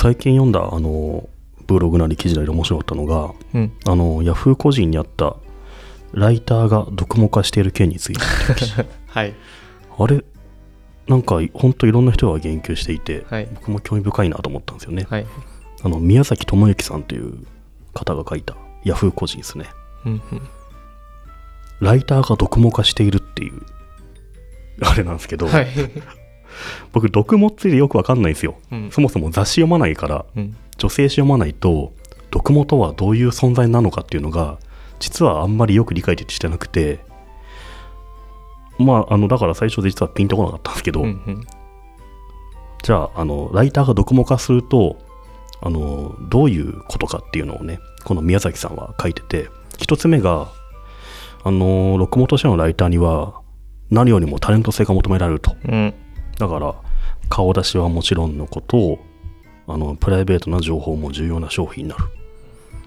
最近読んだあのブログなり記事なりで面白かったのがうん。あのヤフー個人にあったライターが読モ化している件について。はい。あれなんか本当いろんな人が言及していてはい。僕も興味深いなと思ったんですよね。はい。あの宮崎智之さんという方が書いたヤフー個人ですね。うんうん。ライターが読モ化しているっていうあれなんですけど、はい僕読モってよくわかんないんですよ。うん。そもそも雑誌読まないからうん。女性誌読まないと読モとはどういう存在なのかっていうのが実はあんまりよく理解してなくて。まああのだから最初実はピンとこなかったんですけど、うんうん。じゃああのライターが読モ化するとあのどういうことかっていうのをねこの宮崎さんは書いてて一つ目があの録モとしてのライターには何よりもタレント性が求められると。うんだから顔出しはもちろんのことをあのプライベートな情報も重要な商品になる。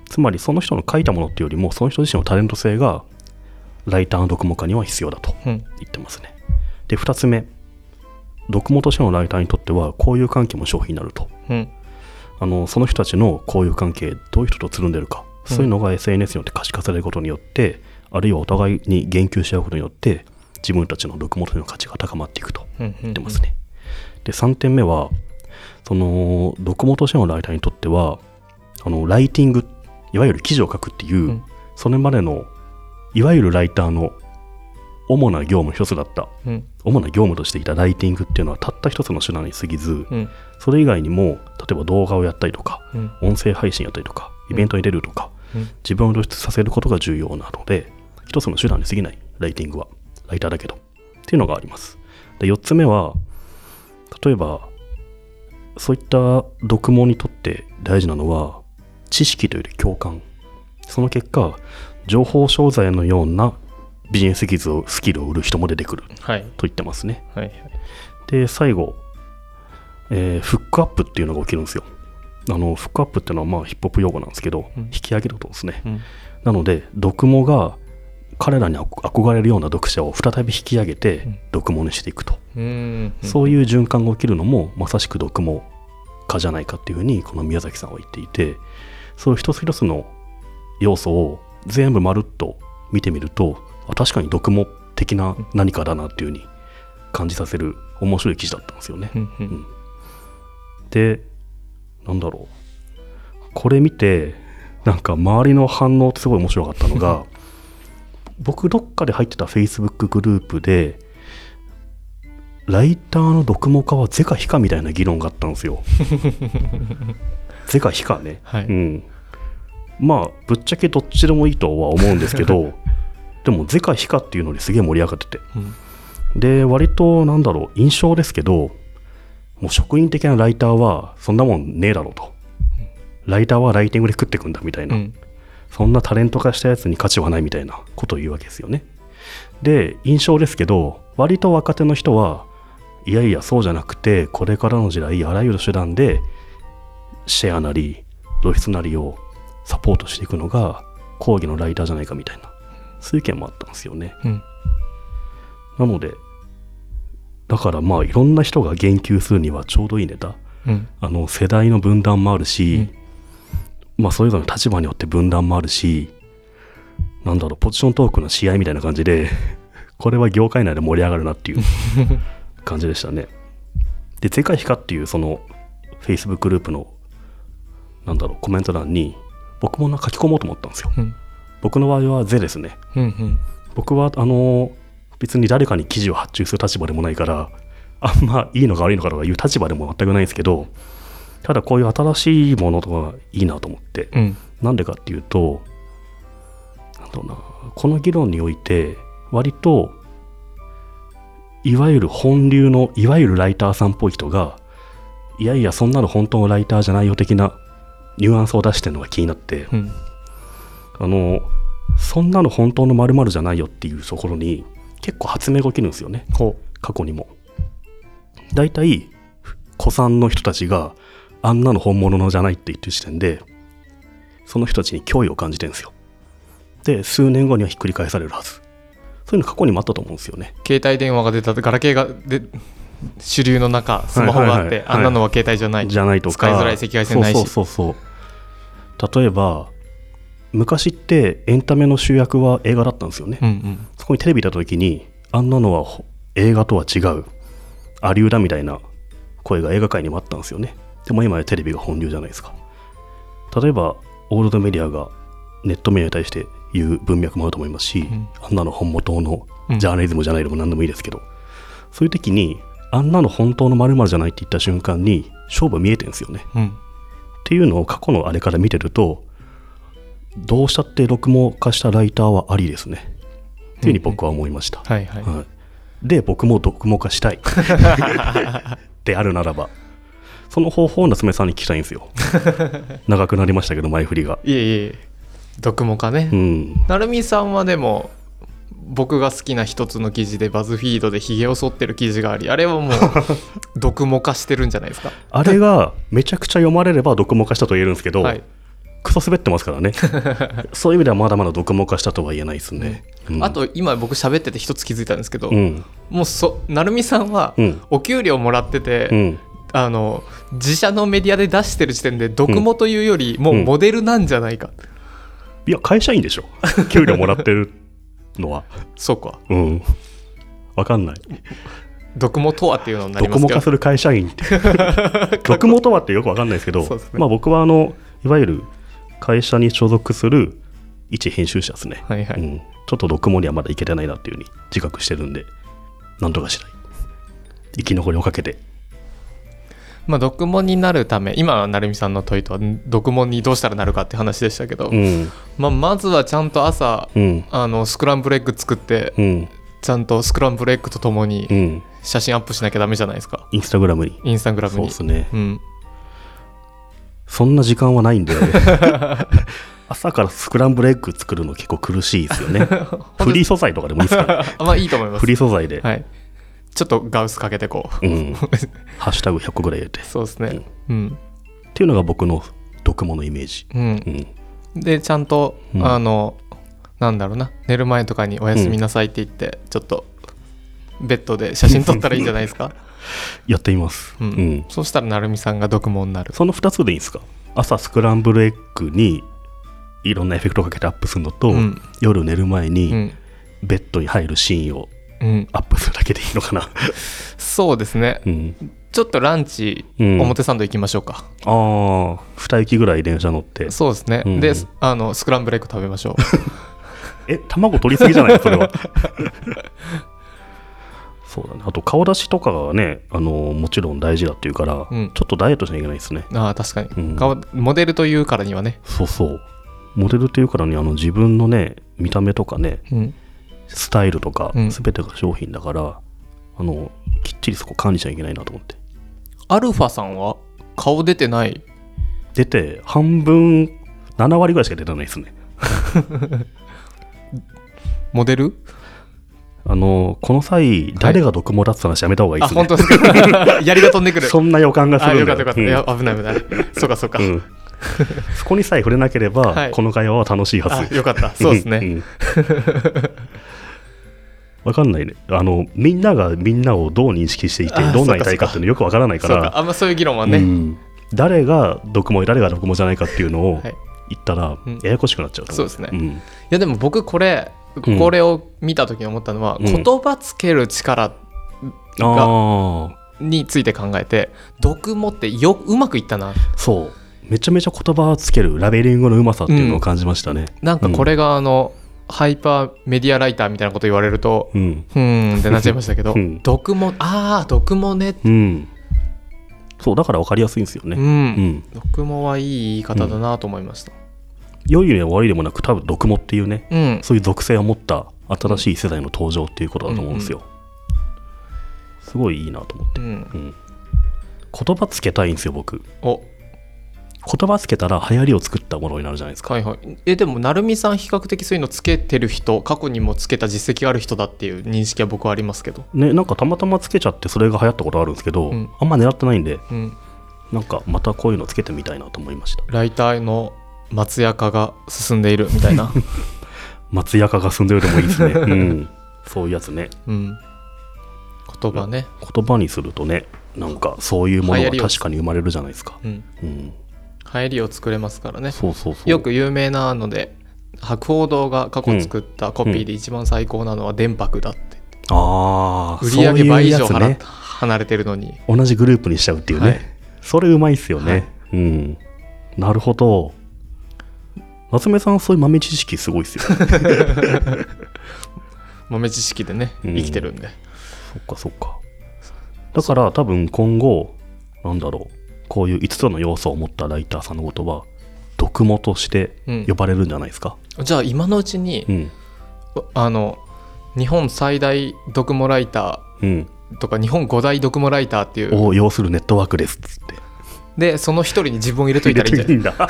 つまりその人の書いたものっていうよりもその人自身のタレント性がライターの読モ化には必要だとうん。言ってますね。で2つ目。読モとしてのライターにとっては交友関係も商品になると。うん。あのその人たちの交友関係どういう人とつるんでるか、そういうのが SNS によって可視化されることによってあるいはお互いに言及し合うことによって自分たちの読モとの価値が高まっていくとうん言ってますね。で3点目はその読モとしてのライターにとってはあのライティングいわゆる記事を書くっていう、うん。それまでのいわゆるライターの主な業務の一つだったうん。主な業務としていたライティングっていうのはたった一つの手段に過ぎずうん。それ以外にも例えば動画をやったりとかうん。音声配信やったりとかイベントに出るとか、うん。自分を露出させることが重要なので一つの手段に過ぎないライティングはライターだけどっていうのがあります。で4つ目は例えばそういった読モにとって大事なのは知識というより共感。その結果情報商材のようなビジネススキルをスキルを売る人も出てくる。はい。と言ってますね。はいで最後、えーフックアップっていうのが起きるんですよ。あのフックアップっていうのはまあヒップホップ用語なんですけど、うん。引き上げることですね。うん。なので読モが彼らに憧憧れるような読者を再び引き上げてうん。読モにしていくと、うん。そういう循環が起きるのもまさしく読モ化じゃないかっていうふうにこの宮崎さんは言っていてそういう一つ一つの要素を全部まるっと見てみるとあ確かに読モ的な何かだなっていうふうに感じさせる面白い記事だったんですよね。うん。でなんだろう。これ見てなんか周りの反応ってすごい面白かったのが 僕どっかで入ってた Facebook グループでライターの読モ化は是か非かみたいな議論があったんですよ。是か非かね。はい。うん。まあぶっちゃけどっちでもいいとは思うんですけどでも是か非かっていうのにすげえ盛り上がってて。うん。で割となんだろう印象ですけどもう職員的なライターはそんなもんねえだろうと。ライターはライティングで食ってくんだみたいな、うんそんなタレント化したやつに価値はないみたいなことを言うわけですよね。で印象ですけど割と若手の人はいやいやそうじゃなくてこれからの時代あらゆる手段でシェアなり露出なりをサポートしていくのが講義のライターじゃないかみたいなそういう意見もあったんですよね。うん。なので、だからまあいろんな人が言及するにはちょうどいいネタ。うん。あの世代の分断もあるし、まあそれぞれの立場によって分断もあるし、なんだろう、ポジショントークの試合みたいな感じで、これは業界内で盛り上がるなっていう 感じでしたね。で、世界非かっていうその Facebook グループの、なんだろう、コメント欄に、僕もな書き込もうと思ったんですよ。うん僕の場合はゼですね。うんうん僕はあの別に誰かに記事を発注する立場でもないからあんまいいのか悪いのかとかいう立場でも全くないんですけどただこういう新しいものとかいいなと思って。うん。なんでかっていうとなんだろうなこの議論において割といわゆる本流のいわゆるライターさんっぽい人がいやいやそんなの本当のライターじゃないよ的なニュアンスを出してるのが気になって。うん。あのそんなの本当の〇〇じゃないよっていうところに結構発明が起きるんですよね。ほ過去にも。大体古参の人たちがあんなの本物のじゃないって言ってる時点でその人たちに脅威を感じてるんですよ。で数年後にはひっくり返されるはず。そういうの過去にもあったと思うんですよね。う携帯電話が出たガラケーがで主流の中スマホがあって、あんなのは携帯じゃない、じゃないとか。使いづらい赤外線ないし。そうそうそうそう。例えば昔ってエンタメの主役は映画だったんですよね、うんうん。そこにテレビ出た時にあんなのはほ映画とは違うアリューだみたいな声が映画界にもあったんですよねでも今やテレビが本流じゃないですか。例えばオールドメディアがネットメディアに対して言う文脈もあると思いますし、ん。あんなの本元のうんジャーナリズムじゃないでも何でもいいですけど、そういう時にあんなの本当の〇〇じゃないって言った瞬間に勝負見えてるんですよね。うん。っていうのを過去のあれから見てるとどうしたって録網化したライターはありですね。っていうふうに僕は思いました、で僕も読網化したい。であるならばその方法を夏目さんに聞きたいんですよ。長くなりましたけど前振りが。いえいえ。読モかね、うん。なるみさんはでも僕が好きな一つの記事でバズフィードでひげを剃ってる記事がありあれはもう 読モ化してるんじゃないですか？あれがめちゃくちゃ読まれれば読網化したと言えるんですけど、はい。クソ滑ってますからね。そういう意味ではまだまだ読網化したとは言えないですね、うん。あと今僕喋ってて一つ気づいたんですけど、うん。もうそなるみさんはうん。お給料もらってて、うんあの自社のメディアで出してる時点で読モというよりもうモデルなんじゃないか、いや会社員でしょ。給料もらってるのは。そうか。うん。わかんない。読モとはっていうのになりドますけど。コモ化する会社員って。ドコモとはってよくわかんないですけどね。まあ僕はあのいわゆる会社に所属する一編集者ですね、はいはい、うん、ちょっとドコモにはまだいけてないなっていうふうに自覚してるんでなんとかしたい。生き残りをかけてまあ読モになるため今はなるみさんの問いとは読モにどうしたらなるかって話でしたけど、うん。まあ、まずはちゃんと朝うん。あのスクランブルエッグ作ってうん。ちゃんとスクランブルエッグとともにうん。写真アップしなきゃダメじゃないですか。インスタグラムに。インスタグラムに。そうですね。うん、そんな時間はないんで 朝からスクランブルエッグ作るの結構苦しいですよね。フリー素材とかでもいいですかあ まあいいと思います。フリー素材で、はいちょっとガウスかけてこう、うん、ハッシュタグ100個ぐらい入れて。っそうですね。うん、ていうのが僕の読モのイメージ、うん。うん、でちゃんと、うん。あのなんだろうな。寝る前とかにおやすみなさいって言って、ちょっとベッドで写真撮ったらいいんじゃないですか、やってみます、うん。うん。そしたらなるみさんが読モになる。その2つでいいんですか？朝スクランブルエッグにいろんなエフェクトをかけてアップするのと、うん。夜寝る前うにん、ベッドに入るシーンをうん、アップすけでいいのかな、そうですね。うん、ちょっとランチ、うん。表参道行きましょうか。ああ2駅ぐらい電車乗って。そうですね、うん。であのスクランブルエッグ食べましょう。え卵取りすぎじゃないそれは。そうだね。あと顔出しとかがねあのもちろん大事だっていうから、うん。ちょっとダイエットしなきゃいけないですね。ああ確かに、うん。顔モデルというからにはね、そうそう。モデルっていうからにあの自分のね見た目とかねうん、スタイルとかうん。全てが商品だから、あのきっちりそこ管理しなきゃいけないなと思って。アルファさんは顔出てない？出て半分7割ぐらいしか出てないですね。モデル？あのこの際誰が毒もだって話やめた方がいいですね、あ本当ですか？槍が飛んでくる。そんな予感がすあるんだよ。かったよかった、いや危ない危ない。そうかそうか、うん。そこにさえ触れなければ、はい。この会話は楽しいはず。あよかった。そうですね、んん わかんないね。あのみんながみんなをどう認識していてあどんなにたいかっていうのよくわからないからか。あんまそういう議論はね、うん。誰が毒も誰が毒もじゃないかっていうのをはい。言ったらうん。ややこしくなっちゃうと思そうですね。ん。いやでも僕これうん。これを見た時に思ったのは、うん。言葉つける力ああについて考えて毒もってようまくいったな。そう。めちゃめちゃ言葉をつけるラベリングのうまさっていうのを感じましたね。なんかこれがあの、ハイパーメディアライターみたいなこと言われるとうん。ふーんってなっちゃいましたけど、うん。毒もああ毒もね。うん。そうだから分かりやすいんですよね、うん、うん。毒もはいい言い方だなと思いました。良いでも悪いでもなく多分毒もっていうねうん、そういう属性を持った新しい世代の登場っていうことだと思うんですよ、すごいいいなと思って、うん、うん、言葉つけたいんですよ僕。お言葉つけたら流行りを作ったものになるじゃないですか。はいはい。えでも成美さん比較的そういうのつけてる人過去にもつけた実績がある人だっていう認識は僕はありますけど。ねなんかたまたまつけちゃってそれが流行ったことあるんですけど、うん。あんま狙ってないんでうん。なんかまたこういうのつけてみたいなと思いました。ライターの松屋化が進んでいるみたいな。松屋化が進んでるでもいいですね。うん。そういうやつね。うん。言葉ね、言葉にするとねなんかそういうものが確かに生まれるじゃないですか。うん、うん、流行りを作れますからねそうそうそう。よく有名なので博報堂が過去作ったコピーで一番最高なのは電白だって、ああ、売上倍以上払っそうね。離れてるのに同じグループにしちゃうっていうね。はいそれうまいっすよね。はいうん。なるほど。夏目さんそういう豆知識すごいっすよ。豆知識でねうん生きてるんで、そっかそっか。だから多分今後、なんだろう、こういう5つの要素を持ったライターさんのことは、読モとしてうん呼ばれるんじゃないですか？じゃあ今のうちに、うん。あの日本最大読モライタうん。ーとか日本五大読モライターっていうを要するネットワークですっつって。でその一人に自分を入れといたらいいんじゃない？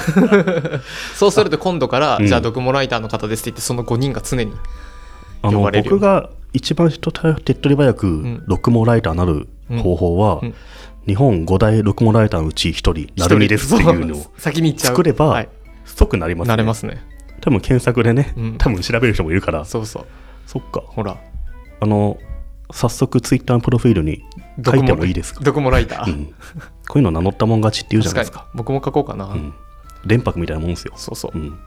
そうすると今度から、うんじゃあ読モライターの方ですって言ってその5人が常に呼ばれるよ僕が一番人手っ取り早くん読モライターになる方法は、うんうん日本5大読モライターのうち1人、なるみですっていうのを作れば、はい、即なりますね。なれますね。多分検索でね、うん。多分調べる人もいるから、そうそう。そっか。ほら。あの、早速ツイッターのプロフィールに書いてもいいですか、読モライター、うん、こういうの名乗ったもん勝ちって言うじゃないですか。僕も書こうかな、うん。連泊みたいなもんですよ。そうそう。うん。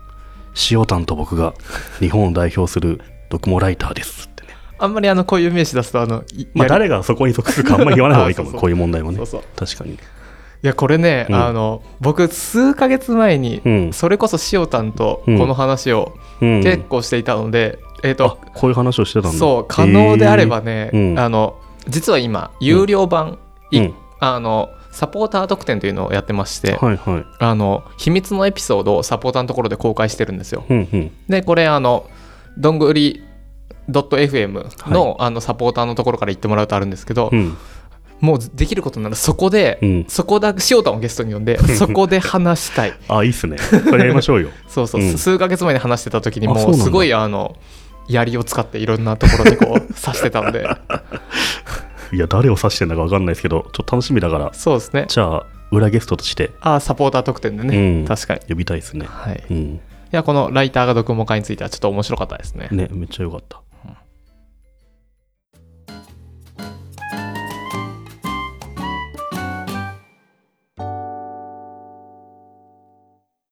塩タンと僕が日本を代表する読モライターです。あんまりあのこういう名詞出すとあのいまあ、誰がそこに属するかあんまり言わない方がいいかも、こういう問題もね確かに。いやこれね、うんあの僕数ヶ月前に、うん。それこそ塩タンとうんこの話をうん、結構していたので、えっ、あとこういう話をしてたんだ。そう可能であればね、えーうんあの実は今有料版、いうんあのサポーター特典というのをやってまして、はいはい。あの秘密のエピソードをサポーターのところで公開してるんですよ。うんうん。でこれあのどんぐり .fm の,、あのサポーターのところから言ってもらうとあるんですけど、うん。もうできることならそこで、うん。そこだ塩タンをゲストに呼んでそこで話したい。あ、いいっすね。それやりましょうよ。そうそう、うん。数ヶ月前に話してた時にもうすごいあの槍を使っていろんなところにこう刺してたので。いや、誰を指してんだか分かんないですけど、ちょっと楽しみだから、そうですね。じゃあ、裏ゲストとして。ああサポーター特典でね、うん。確かに。呼びたいですね。はい。いうん。やこのライターが読モ会についてはちょっと面白かったですね。ね、めっちゃよかった。